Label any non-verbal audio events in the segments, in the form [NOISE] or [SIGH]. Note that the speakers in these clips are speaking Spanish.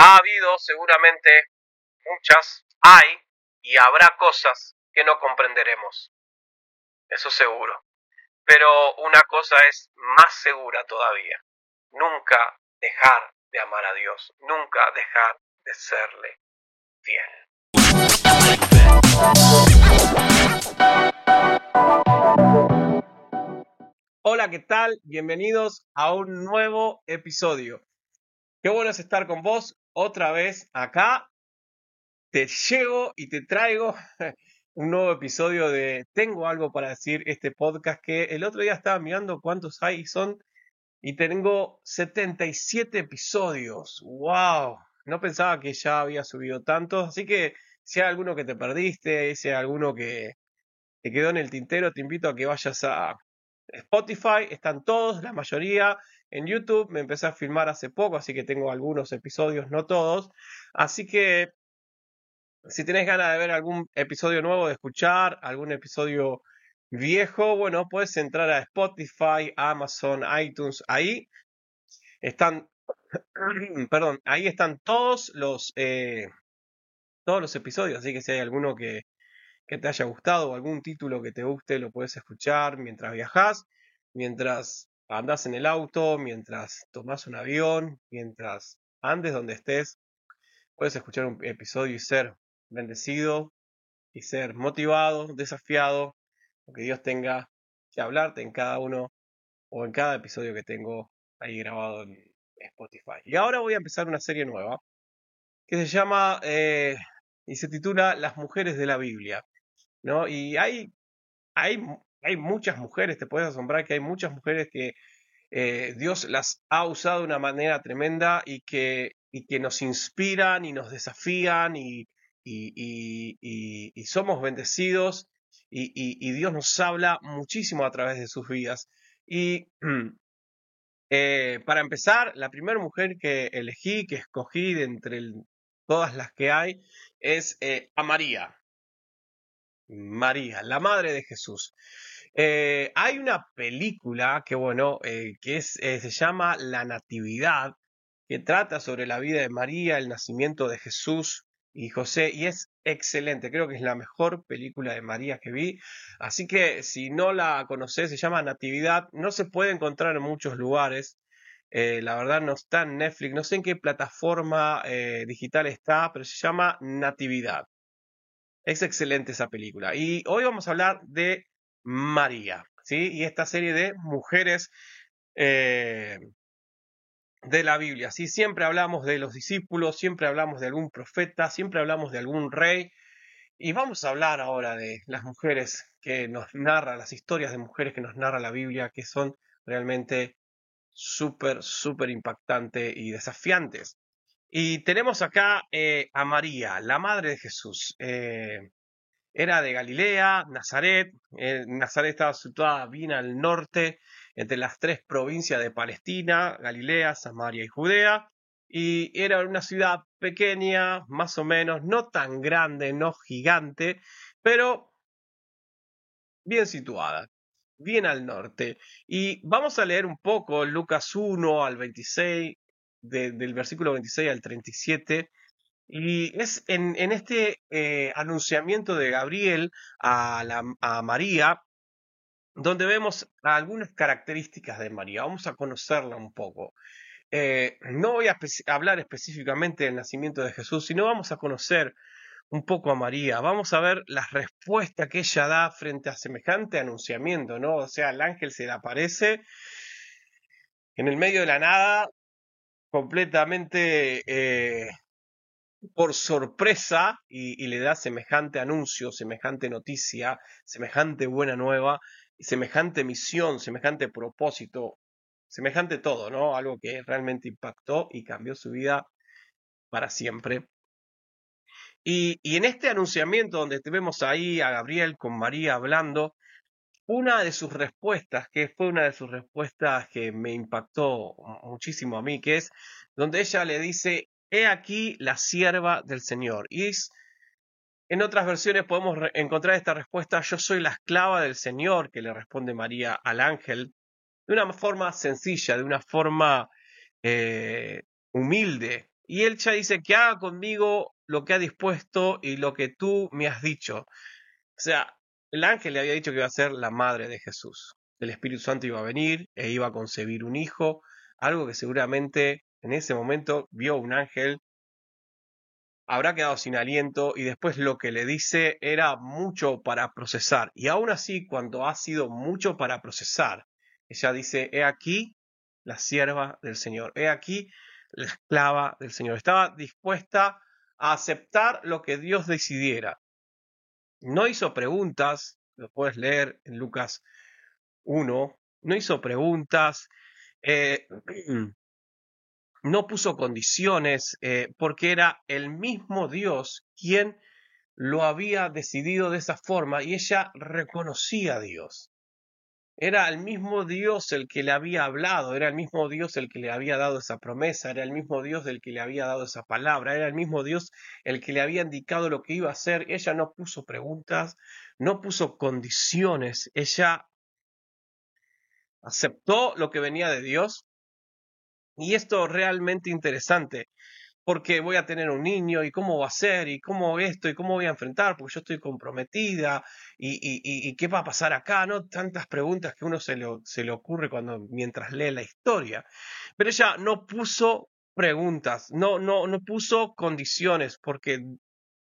Ha habido seguramente muchas, hay y habrá cosas que no comprenderemos. Eso seguro. Pero una cosa es más segura todavía. Nunca dejar de amar a Dios. Nunca dejar de serle fiel. Hola, ¿qué tal? Bienvenidos a un nuevo episodio. Qué bueno es estar con vos otra vez acá. Te llego y te traigo [LAUGHS] un nuevo episodio de Tengo algo para decir, este podcast que el otro día estaba mirando cuántos hay son y tengo 77 episodios. ¡Wow! No pensaba que ya había subido tantos, así que si hay alguno que te perdiste, si hay alguno que te quedó en el tintero, te invito a que vayas a Spotify, están todos, la mayoría. En YouTube me empecé a filmar hace poco, así que tengo algunos episodios, no todos. Así que si tenés ganas de ver algún episodio nuevo, de escuchar algún episodio viejo, bueno, puedes entrar a Spotify, Amazon, iTunes, ahí están, [CLEARS THROAT] perdón, ahí están todos los, eh, todos los episodios, así que si hay alguno que, que te haya gustado o algún título que te guste, lo puedes escuchar mientras viajas, mientras andas en el auto, mientras tomas un avión, mientras andes donde estés, puedes escuchar un episodio y ser bendecido y ser motivado, desafiado, que Dios tenga que hablarte en cada uno o en cada episodio que tengo ahí grabado en Spotify. Y ahora voy a empezar una serie nueva que se llama eh, y se titula Las mujeres de la Biblia. ¿no? Y hay, hay, hay muchas mujeres, te puedes asombrar que hay muchas mujeres que eh, Dios las ha usado de una manera tremenda y que, nos inspiran y nos desafían y, somos bendecidos y, Dios nos habla muchísimo a través de sus vidas. Y eh, para empezar, la primera mujer que elegí, que escogí de entre todas las que hay, es eh, a María. María, la madre de Jesús. Eh, hay una película que, bueno, que es, se llama La Natividad, que trata sobre la vida de María, el nacimiento de Jesús y José, y es excelente, creo que es la mejor película de María que vi, así que si no la conoces, se llama Natividad, no se puede encontrar en muchos lugares, eh, la verdad no está en Netflix, no sé en qué plataforma eh, digital está, pero se llama Natividad. Es excelente esa película. Y hoy vamos a hablar de María, ¿sí? Y esta serie de mujeres eh, de la Biblia. ¿sí? Siempre hablamos de los discípulos, siempre hablamos de algún profeta, siempre hablamos de algún rey. Y vamos a hablar ahora de las mujeres que nos narra, las historias de mujeres que nos narra la Biblia, que son realmente súper, súper impactantes y desafiantes. Y tenemos acá eh, a María, la madre de Jesús. Eh, era de Galilea, Nazaret. Eh, Nazaret estaba situada bien al norte entre las tres provincias de Palestina, Galilea, Samaria y Judea, y era una ciudad pequeña, más o menos, no tan grande, no gigante, pero bien situada, bien al norte. Y vamos a leer un poco Lucas 1 al 26, del versículo 26 al 37. Y es en, este eh, anunciamiento de Gabriel a, María, donde vemos algunas características de María. Vamos a conocerla un poco. Eh, no voy a hablar específicamente del nacimiento de Jesús, sino vamos a conocer un poco a María. Vamos a ver la respuesta que ella da frente a semejante anunciamiento, ¿no? O sea, el ángel se le aparece en el medio de la nada, completamente eh, por sorpresa y, le da semejante anuncio, semejante noticia, semejante buena nueva semejante misión, semejante propósito, semejante todo, ¿no? Algo que realmente impactó y cambió su vida para siempre. Y, y en este anunciamiento donde vemos ahí a Gabriel con María hablando, una de sus respuestas, que fue una de sus respuestas que me impactó muchísimo a mí, que es donde ella le dice, he aquí la sierva del Señor. Y es en otras versiones podemos encontrar esta respuesta, yo soy la esclava del Señor, que le responde María al ángel, de una forma sencilla, de una forma eh, humilde, y él ya dice que haga conmigo lo que ha dispuesto y lo que tú me has dicho. O sea, el ángel le había dicho que iba a ser la madre de Jesús. El Espíritu Santo iba a venir e iba a concebir un hijo, algo que seguramente en ese momento vio un ángel, habrá quedado sin aliento y después lo que le dice era mucho para procesar. Y aún así, cuando ha sido mucho para procesar, ella dice, he aquí la sierva del Señor, he aquí la esclava del Señor. Estaba dispuesta a aceptar lo que Dios decidiera. No hizo preguntas, lo puedes leer en Lucas 1, no hizo preguntas, eh, [CLEARS THROAT] no puso condiciones, eh, porque era el mismo Dios quien lo había decidido de esa forma y ella reconocía a Dios. Era el mismo Dios el que le había hablado, era el mismo Dios el que le había dado esa promesa, era el mismo Dios el que le había dado esa palabra, era el mismo Dios el que le había indicado lo que iba a hacer. Ella no puso preguntas, no puso condiciones, ella aceptó lo que venía de Dios. Y esto realmente interesante porque voy a tener un niño y cómo va a ser y cómo esto y cómo voy a enfrentar, porque yo estoy comprometida y, y, qué va a pasar acá, ¿no? Tantas preguntas que uno se le, se le ocurre cuando mientras lee la historia. Pero ella no puso preguntas, no, no, no puso condiciones, porque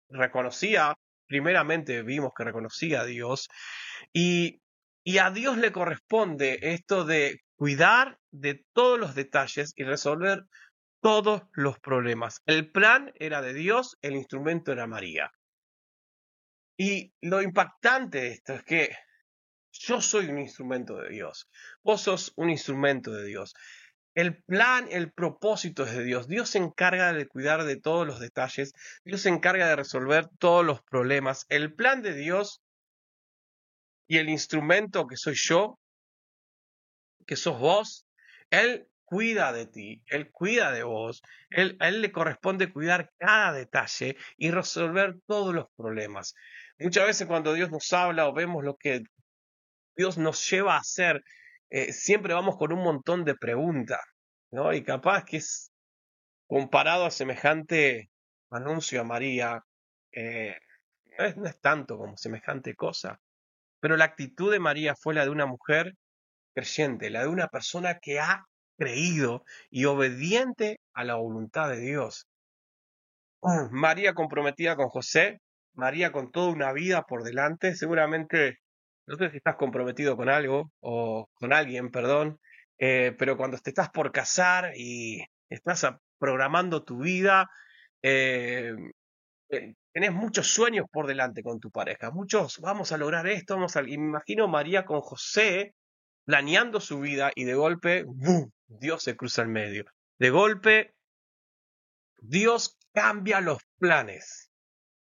reconocía, primeramente vimos que reconocía a Dios, y, y a Dios le corresponde esto de cuidar de todos los detalles y resolver todos los problemas. El plan era de Dios, el instrumento era María. Y lo impactante de esto es que yo soy un instrumento de Dios, vos sos un instrumento de Dios. El plan, el propósito es de Dios. Dios se encarga de cuidar de todos los detalles. Dios se encarga de resolver todos los problemas. El plan de Dios y el instrumento que soy yo, que sos vos, Él cuida de ti, Él cuida de vos, él, a Él le corresponde cuidar cada detalle y resolver todos los problemas. Muchas veces cuando Dios nos habla o vemos lo que Dios nos lleva a hacer, eh, siempre vamos con un montón de preguntas, ¿no? Y capaz que es comparado a semejante anuncio a María, eh, no es tanto como semejante cosa, pero la actitud de María fue la de una mujer creyente, la de una persona que ha creído y obediente a la voluntad de Dios. Mm, María comprometida con José, María con toda una vida por delante, seguramente, no sé si estás comprometido con algo o con alguien, perdón, eh, pero cuando te estás por casar y estás programando tu vida, eh, eh, tenés muchos sueños por delante con tu pareja, muchos, vamos a lograr esto, vamos a... Y me imagino María con José planeando su vida y de golpe, ¡bum! Dios se cruza en medio. De golpe, Dios cambia los planes.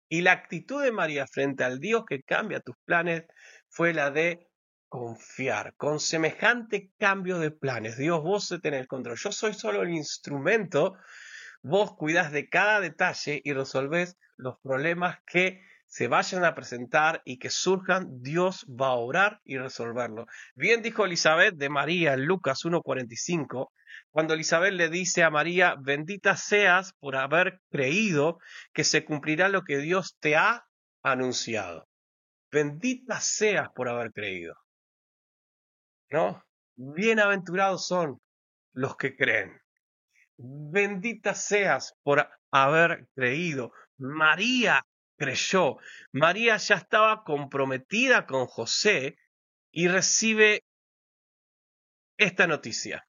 Y la actitud de María frente al Dios que cambia tus planes fue la de confiar. Con semejante cambio de planes, Dios, vos se tenés el control. Yo soy solo el instrumento. Vos cuidás de cada detalle y resolvés los problemas que se vayan a presentar y que surjan, Dios va a orar y resolverlo. Bien dijo Elizabeth de María en Lucas 1.45, cuando Elizabeth le dice a María, bendita seas por haber creído que se cumplirá lo que Dios te ha anunciado. Bendita seas por haber creído. ¿No? Bienaventurados son los que creen. Bendita seas por haber creído. María creyó. María ya estaba comprometida con José y recibe esta noticia.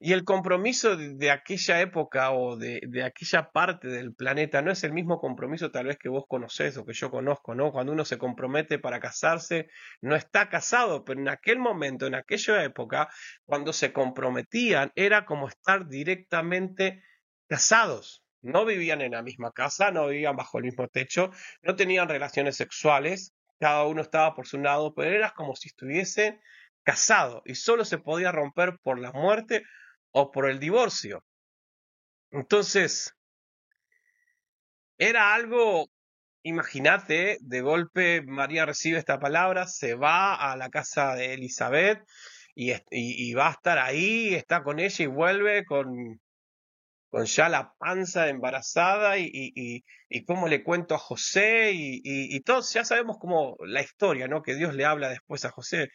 Y el compromiso de, aquella época o de, de, aquella parte del planeta no es el mismo compromiso tal vez que vos conocés o que yo conozco, ¿no? Cuando uno se compromete para casarse, no está casado, pero en aquel momento, en aquella época, cuando se comprometían, era como estar directamente casados no vivían en la misma casa, no vivían bajo el mismo techo, no tenían relaciones sexuales, cada uno estaba por su lado, pero era como si estuviesen casados y solo se podía romper por la muerte o por el divorcio. Entonces, era algo, imagínate, de golpe María recibe esta palabra, se va a la casa de Elizabeth y, y va a estar ahí, está con ella y vuelve con con ya la panza embarazada y, y, y, cómo le cuento a José y, y, todos ya sabemos cómo la historia, ¿no? Que Dios le habla después a José.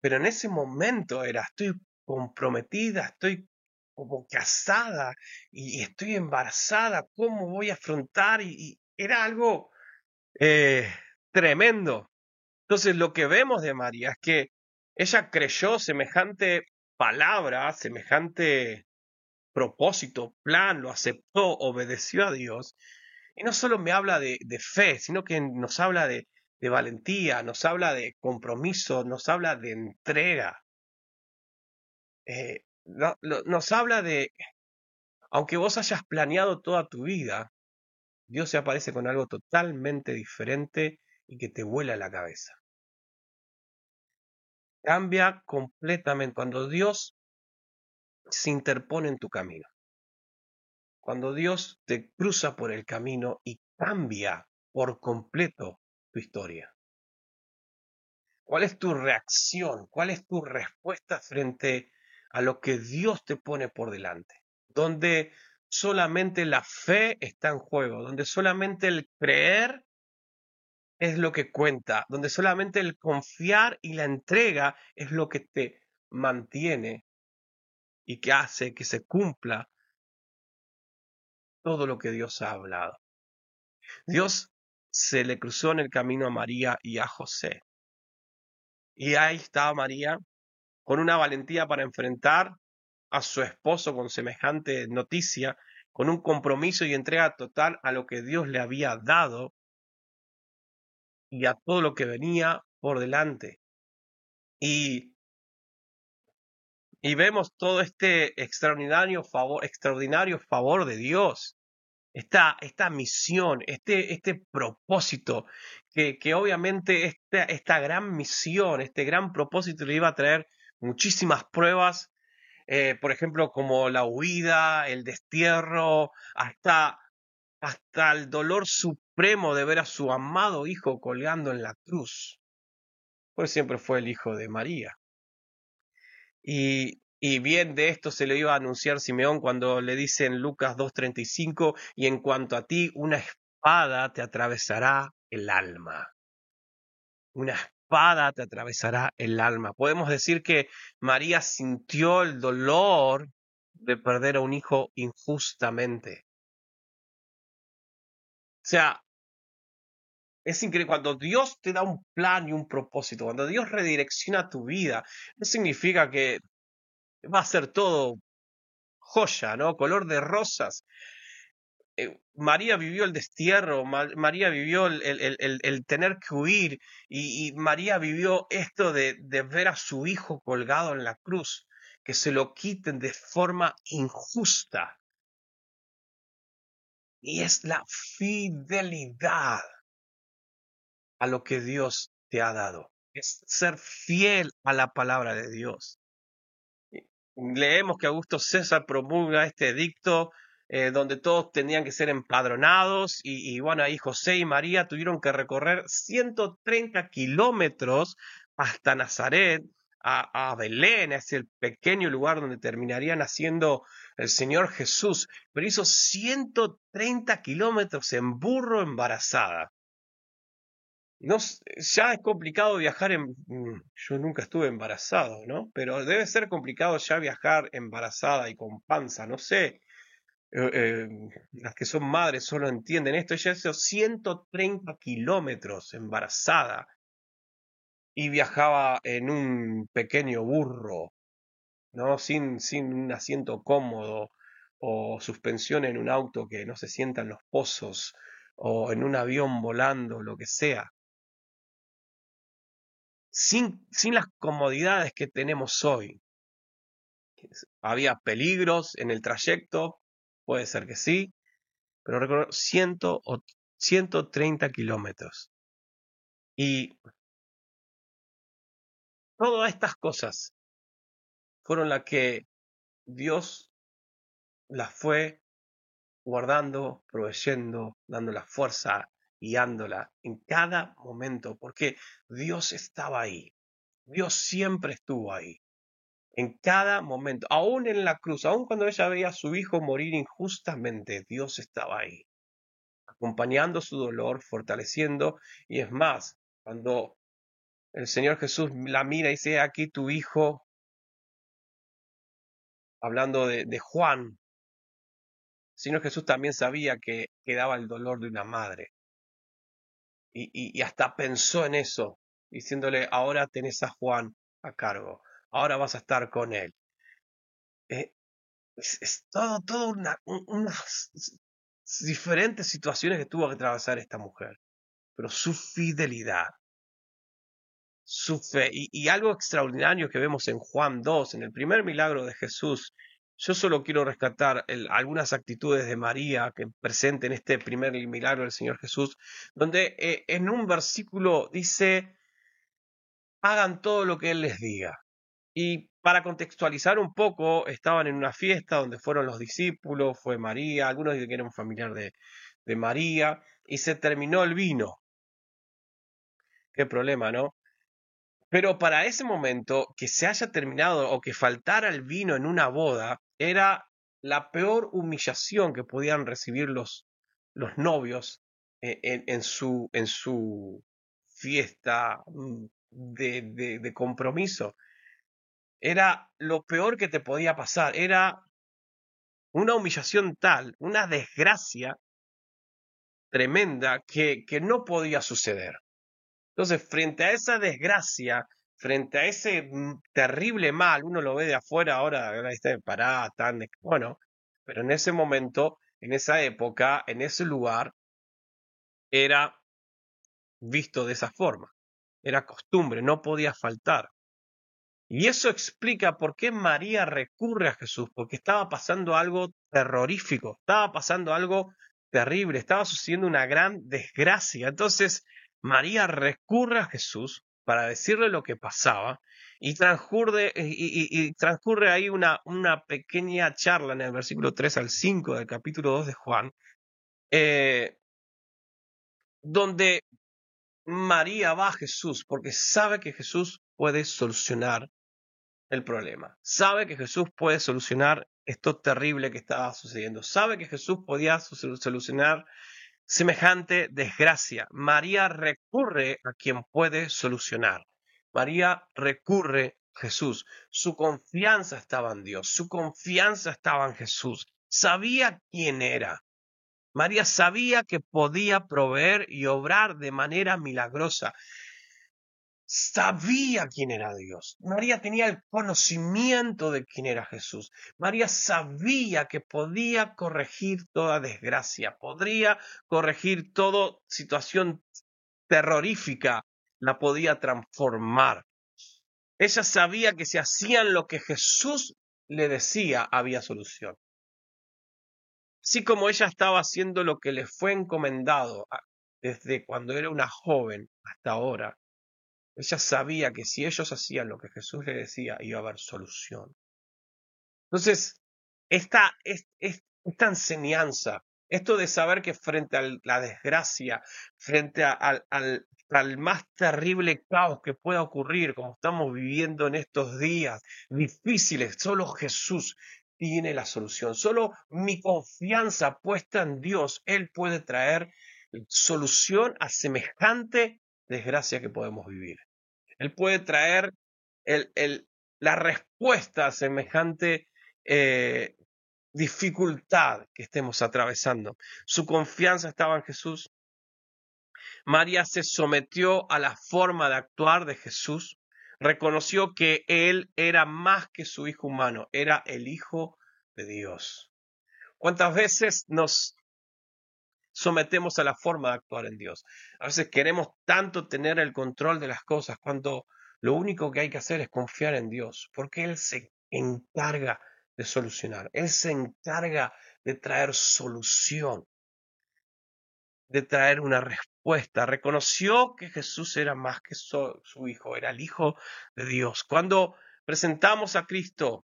Pero en ese momento era, estoy comprometida, estoy como casada y estoy embarazada, ¿cómo voy a afrontar? Y, era algo eh, tremendo. Entonces lo que vemos de María es que ella creyó semejante palabra, semejante propósito, plan, lo aceptó, obedeció a Dios. Y no solo me habla de, fe, sino que nos habla de, valentía, nos habla de compromiso, nos habla de entrega. Eh, nos habla de, aunque vos hayas planeado toda tu vida, Dios se aparece con algo totalmente diferente y que te vuela la cabeza. Cambia completamente. Cuando Dios se interpone en tu camino. Cuando Dios te cruza por el camino y cambia por completo tu historia. ¿Cuál es tu reacción? ¿Cuál es tu respuesta frente a lo que Dios te pone por delante? Donde solamente la fe está en juego, donde solamente el creer es lo que cuenta, donde solamente el confiar y la entrega es lo que te mantiene y que hace que se cumpla todo lo que Dios ha hablado. Dios se le cruzó en el camino a María y a José. Y ahí estaba María con una valentía para enfrentar a su esposo con semejante noticia, con un compromiso y entrega total a lo que Dios le había dado y a todo lo que venía por delante. Y y vemos todo este extraordinario favor, extraordinario favor de Dios, esta, esta misión, este, este propósito, que, que obviamente esta, esta gran misión, este gran propósito le iba a traer muchísimas pruebas, eh, por ejemplo, como la huida, el destierro, hasta, hasta el dolor supremo de ver a su amado hijo colgando en la cruz. Pues siempre fue el hijo de María. Y, bien de esto se lo iba a anunciar Simeón cuando le dice en Lucas 2.35, y en cuanto a ti, una espada te atravesará el alma. Una espada te atravesará el alma. Podemos decir que María sintió el dolor de perder a un hijo injustamente. O sea, es increíble cuando Dios te da un plan y un propósito, cuando Dios redirecciona tu vida, no significa que va a ser todo joya, ¿no? Color de rosas. Eh, María vivió el destierro, María vivió el, tener que huir y, María vivió esto de ver a su hijo colgado en la cruz, que se lo quiten de forma injusta. Y es la fidelidad a lo que Dios te ha dado. Es ser fiel a la palabra de Dios. Leemos que Augusto César promulga este edicto eh, donde todos tenían que ser empadronados y, bueno, ahí José y María tuvieron que recorrer 130 kilómetros hasta Nazaret, a, a, Belén, es el pequeño lugar donde terminaría naciendo el Señor Jesús, pero hizo 130 kilómetros en burro embarazada. No, ya es complicado viajar en... Mm, yo nunca estuve embarazado, ¿no? Pero debe ser complicado ya viajar embarazada y con panza, no sé. Eh, eh, las que son madres solo entienden esto. Ella hizo 130 kilómetros embarazada y viajaba en un pequeño burro, ¿no? Sin, sin un asiento cómodo o suspensión en un auto que no se sienta en los pozos o en un avión volando, lo que sea sin, sin las comodidades que tenemos hoy. Había peligros en el trayecto, puede ser que sí, pero recuerdo 130 kilómetros. Y todas estas cosas fueron las que Dios las fue guardando, proveyendo, dando la fuerza, guiándola en cada momento, porque Dios estaba ahí. Dios siempre estuvo ahí. En cada momento, aún en la cruz, aún cuando ella veía a su hijo morir injustamente, Dios estaba ahí, acompañando su dolor, fortaleciendo, y es más, cuando el Señor Jesús la mira y dice, aquí tu hijo, hablando de, Juan, el Señor Jesús también sabía que quedaba el dolor de una madre. Y, hasta pensó en eso, diciéndole, ahora tenés a Juan a cargo, ahora vas a estar con él. Eh, es, todo, todo una, unas diferentes situaciones que tuvo que atravesar esta mujer, pero su fidelidad, su fe y, y, algo extraordinario que vemos en Juan 2, en el primer milagro de Jesús, yo solo quiero rescatar algunas actitudes de María que presente en este primer milagro del Señor Jesús, donde eh, en un versículo dice, hagan todo lo que Él les diga. Y para contextualizar un poco, estaban en una fiesta donde fueron los discípulos, fue María, algunos dicen que era un familiar de María, y se terminó el vino. Qué problema, ¿no? Pero para ese momento, que se haya terminado o que faltara el vino en una boda, era la peor humillación que podían recibir los, los novios eh, en, su, en su fiesta mm, de, de, compromiso. Era lo peor que te podía pasar, era una humillación tal, una desgracia tremenda que, que no podía suceder. Entonces, frente a esa desgracia, frente a ese mm, terrible mal, uno lo ve de afuera ahora, está parada, tan, bueno, pero en ese momento, en esa época, en ese lugar, era visto de esa forma, era costumbre, no podía faltar. Y eso explica por qué María recurre a Jesús, porque estaba pasando algo terrorífico, estaba pasando algo terrible, estaba sucediendo una gran desgracia. Entonces, María recurre a Jesús para decirle lo que pasaba y transcurre, y, transcurre ahí una, pequeña charla en el versículo 3 al 5 del capítulo 2 de Juan, eh, donde María va a Jesús porque sabe que Jesús puede solucionar el problema, sabe que Jesús puede solucionar esto terrible que estaba sucediendo, sabe que Jesús podía solucionar semejante desgracia. María recurre a quien puede solucionar. María recurre a Jesús. Su confianza estaba en Dios, su confianza estaba en Jesús. Sabía quién era. María sabía que podía proveer y obrar de manera milagrosa sabía quién era Dios. María tenía el conocimiento de quién era Jesús. María sabía que podía corregir toda desgracia, podría corregir toda situación terrorífica, la podía transformar. Ella sabía que si hacían lo que Jesús le decía, había solución. Así como ella estaba haciendo lo que le fue encomendado ah, desde cuando era una joven hasta ahora, ella sabía que si ellos hacían lo que Jesús le decía, iba a haber solución. Entonces, esta, esta enseñanza, esto de saber que frente a la desgracia, frente al, al más terrible caos que pueda ocurrir, como estamos viviendo en estos días difíciles, solo Jesús tiene la solución. Solo mi confianza puesta en Dios, Él puede traer solución a semejante desgracia que podemos vivir. Él puede traer la respuesta a semejante eh, dificultad que estemos atravesando. Su confianza estaba en Jesús. María se sometió a la forma de actuar de Jesús, reconoció que Él era más que su Hijo humano, era el Hijo de Dios. ¿Cuántas veces nos sometemos a la forma de actuar en Dios. A veces queremos tanto tener el control de las cosas cuando lo único que hay que hacer es confiar en Dios, porque Él se encarga de solucionar, Él se encarga de traer solución, de traer una respuesta. Reconoció que Jesús era más que su, su Hijo, era el Hijo de Dios. Cuando presentamos a Cristo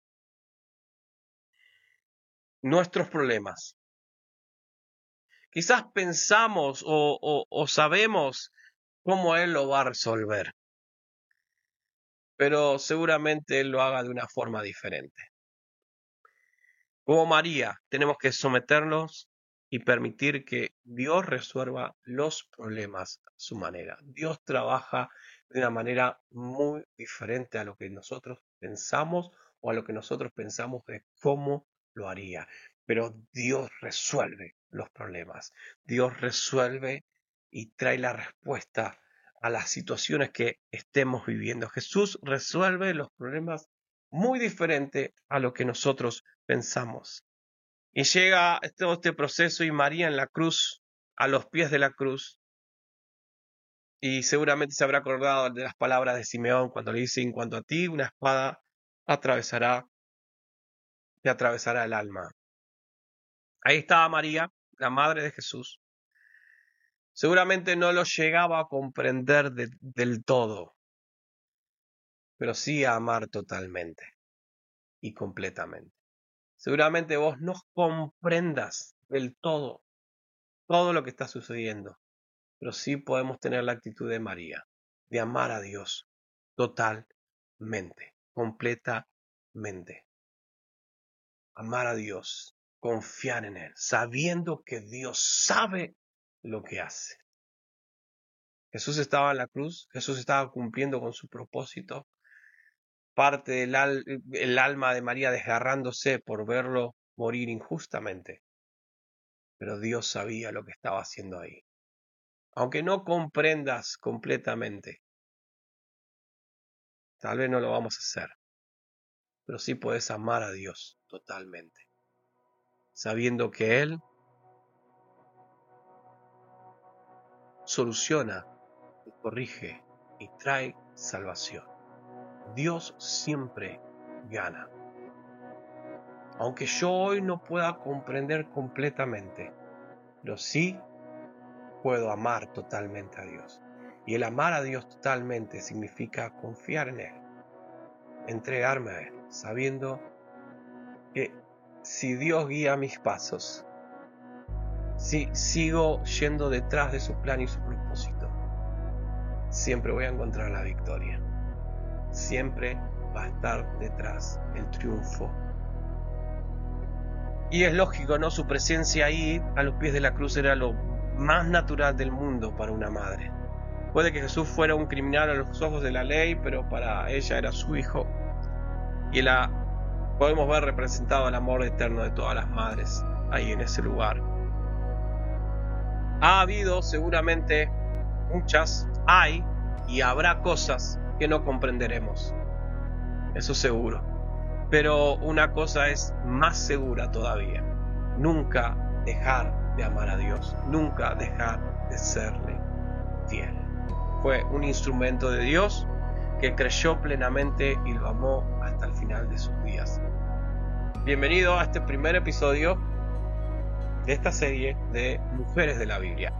nuestros problemas, Quizás pensamos o, sabemos cómo Él lo va a resolver. pero seguramente Él lo haga de una forma diferente. Como María, tenemos que someternos y permitir que Dios resuelva los problemas a su manera. Dios trabaja de una manera muy diferente a lo que nosotros pensamos o a lo que nosotros pensamos de cómo lo haría. Pero Dios resuelve los problemas. Dios resuelve y trae la respuesta a las situaciones que estemos viviendo. Jesús resuelve los problemas muy diferente a lo que nosotros pensamos. Y llega todo este proceso y María en la cruz, a los pies de la cruz, y seguramente se habrá acordado de las palabras de Simeón cuando le dice, en cuanto a ti, una espada atravesará, te atravesará el alma. Ahí estaba María, la madre de Jesús. Seguramente no lo llegaba a comprender del todo, pero sí a amar totalmente y completamente. Seguramente vos no comprendas del todo todo lo que está sucediendo, pero sí podemos tener la actitud de María, de amar a Dios totalmente, completamente. Amar a Dios, confiar en Él, sabiendo que Dios sabe lo que hace. Jesús estaba en la cruz, Jesús estaba cumpliendo con su propósito. Parte del el alma de María desgarrándose por verlo morir injustamente. Pero Dios sabía lo que estaba haciendo ahí. Aunque no comprendas completamente, tal vez no lo vamos a hacer, pero sí puedes amar a Dios totalmente, sabiendo que Él soluciona, corrige y trae salvación. Dios siempre gana. Aunque yo hoy no pueda comprender completamente, pero sí puedo amar totalmente a Dios. Y el amar a Dios totalmente significa confiar en Él, entregarme a Él, sabiendo que si Dios guía mis pasos, si sigo yendo detrás de su plan y su propósito, siempre voy a encontrar la victoria. Siempre va a estar detrás el triunfo. Y es lógico, ¿no? Su presencia ahí, a los pies de la cruz, era lo más natural del mundo para una madre. Puede que Jesús fuera un criminal a los ojos de la ley, pero para ella era su hijo. Y la podemos ver representado el amor eterno de todas las madres ahí en ese lugar. Ha habido seguramente muchas, hay y habrá cosas que no comprenderemos. Eso seguro. Pero una cosa es más segura todavía. Nunca dejar de amar a Dios. Nunca dejar de serle fiel. Fue un instrumento de Dios que creyó plenamente y lo amó hasta el final de sus días. Bienvenido a este primer episodio de esta serie de Mujeres de la Biblia.